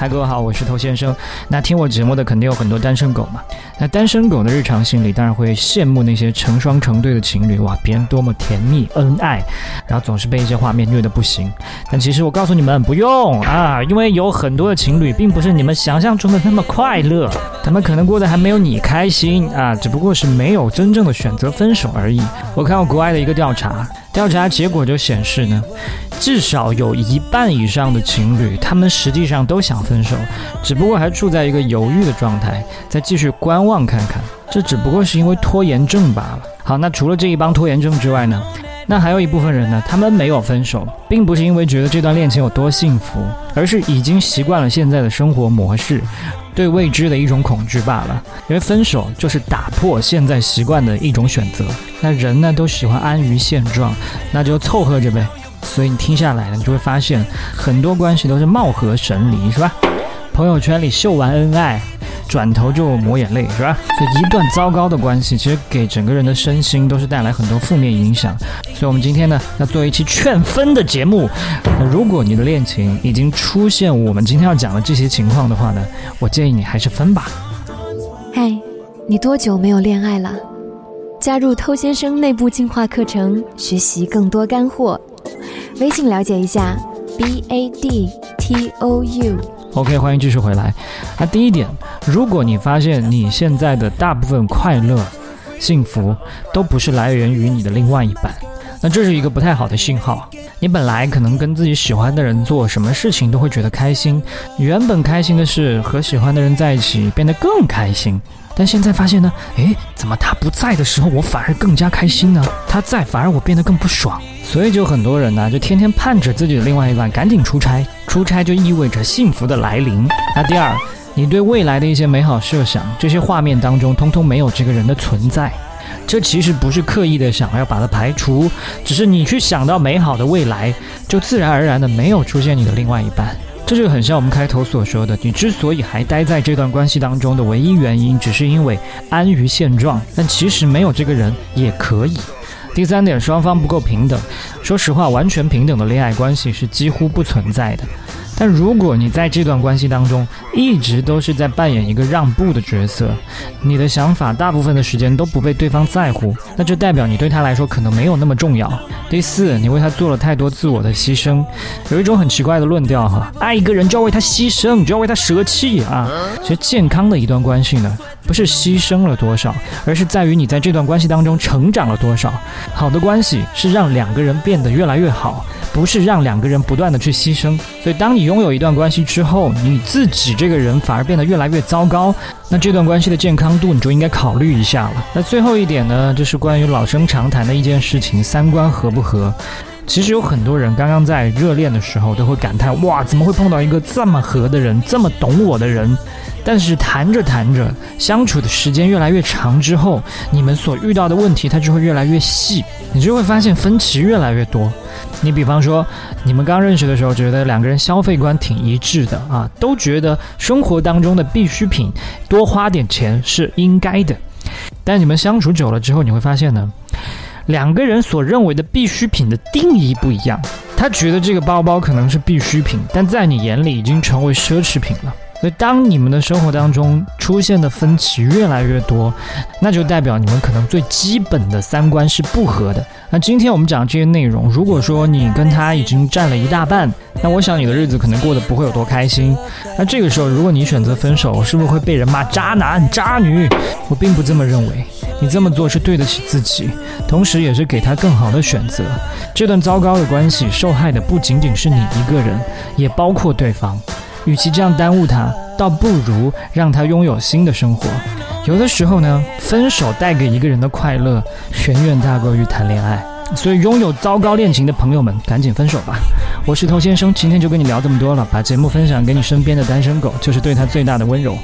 嗨，各位好，我是头先生。那听我节目的肯定有很多单身狗嘛。那单身狗的日常心里当然会羡慕那些成双成对的情侣，哇，别人多么甜蜜恩爱，然后总是被一些画面虐得不行。但其实我告诉你们，不用啊，因为有很多的情侣并不是你们想象中的那么快乐，他们可能过得还没有你开心啊，只不过是没有真正的选择分手而已。我看过国外的一个调查。调查结果就显示呢，至少有一半以上的情侣，他们实际上都想分手，只不过还处在一个犹豫的状态，再继续观望看看。这只不过是因为拖延症罢了。好，那除了这一帮拖延症之外呢，那还有一部分人呢，他们没有分手，并不是因为觉得这段恋情有多幸福，而是已经习惯了现在的生活模式。对未知的一种恐惧罢了，因为分手就是打破现在习惯的一种选择。那人呢都喜欢安于现状，那就凑合着呗。所以你听下来呢，你就会发现很多关系都是貌合神离，是吧？朋友圈里秀完恩爱。转头就抹眼泪，是吧？所以一段糟糕的关系，其实给整个人的身心都是带来很多负面影响。所以，我们今天呢，要做一期劝分的节目。那如果你的恋情已经出现我们今天要讲的这些情况的话呢，我建议你还是分吧。嗨，你多久没有恋爱了？加入偷先生内部进化课程，学习更多干货。微信了解一下：b a d t o u。OK，欢迎继续回来。那第一点，如果你发现你现在的大部分快乐、幸福都不是来源于你的另外一半，那这是一个不太好的信号。你本来可能跟自己喜欢的人做什么事情都会觉得开心，原本开心的事和喜欢的人在一起变得更开心。但现在发现呢，诶，怎么他不在的时候我反而更加开心呢？他在反而我变得更不爽，所以就很多人呢就天天盼着自己的另外一半赶紧出差，出差就意味着幸福的来临。那第二，你对未来的一些美好设想，这些画面当中通通没有这个人的存在，这其实不是刻意的想要把它排除，只是你去想到美好的未来，就自然而然的没有出现你的另外一半。这就很像我们开头所说的，你之所以还待在这段关系当中的唯一原因，只是因为安于现状。但其实没有这个人也可以。第三点，双方不够平等。说实话，完全平等的恋爱关系是几乎不存在的。但如果你在这段关系当中一直都是在扮演一个让步的角色，你的想法大部分的时间都不被对方在乎，那就代表你对他来说可能没有那么重要。第四，你为他做了太多自我的牺牲，有一种很奇怪的论调哈，爱一个人就要为他牺牲，就要为他舍弃啊。其实健康的一段关系呢，不是牺牲了多少，而是在于你在这段关系当中成长了多少。好的关系是让两个人变得越来越好。不是让两个人不断的去牺牲，所以当你拥有一段关系之后，你自己这个人反而变得越来越糟糕，那这段关系的健康度你就应该考虑一下了。那最后一点呢，就是关于老生常谈的一件事情，三观合不合？其实有很多人刚刚在热恋的时候都会感叹，哇，怎么会碰到一个这么合的人，这么懂我的人？但是谈着谈着，相处的时间越来越长之后，你们所遇到的问题它就会越来越细，你就会发现分歧越来越多。你比方说，你们刚认识的时候，觉得两个人消费观挺一致的啊，都觉得生活当中的必需品多花点钱是应该的。但你们相处久了之后，你会发现呢，两个人所认为的必需品的定义不一样。他觉得这个包包可能是必需品，但在你眼里已经成为奢侈品了。所以，当你们的生活当中出现的分歧越来越多，那就代表你们可能最基本的三观是不合的。那今天我们讲这些内容，如果说你跟他已经占了一大半，那我想你的日子可能过得不会有多开心。那这个时候，如果你选择分手，是不是会被人骂渣男、渣女？我并不这么认为，你这么做是对得起自己，同时也是给他更好的选择。这段糟糕的关系，受害的不仅仅是你一个人，也包括对方。与其这样耽误他，倒不如让他拥有新的生活。有的时候呢，分手带给一个人的快乐远远大过于谈恋爱。所以，拥有糟糕恋情的朋友们，赶紧分手吧。我是头先生，今天就跟你聊这么多了。把节目分享给你身边的单身狗，就是对他最大的温柔。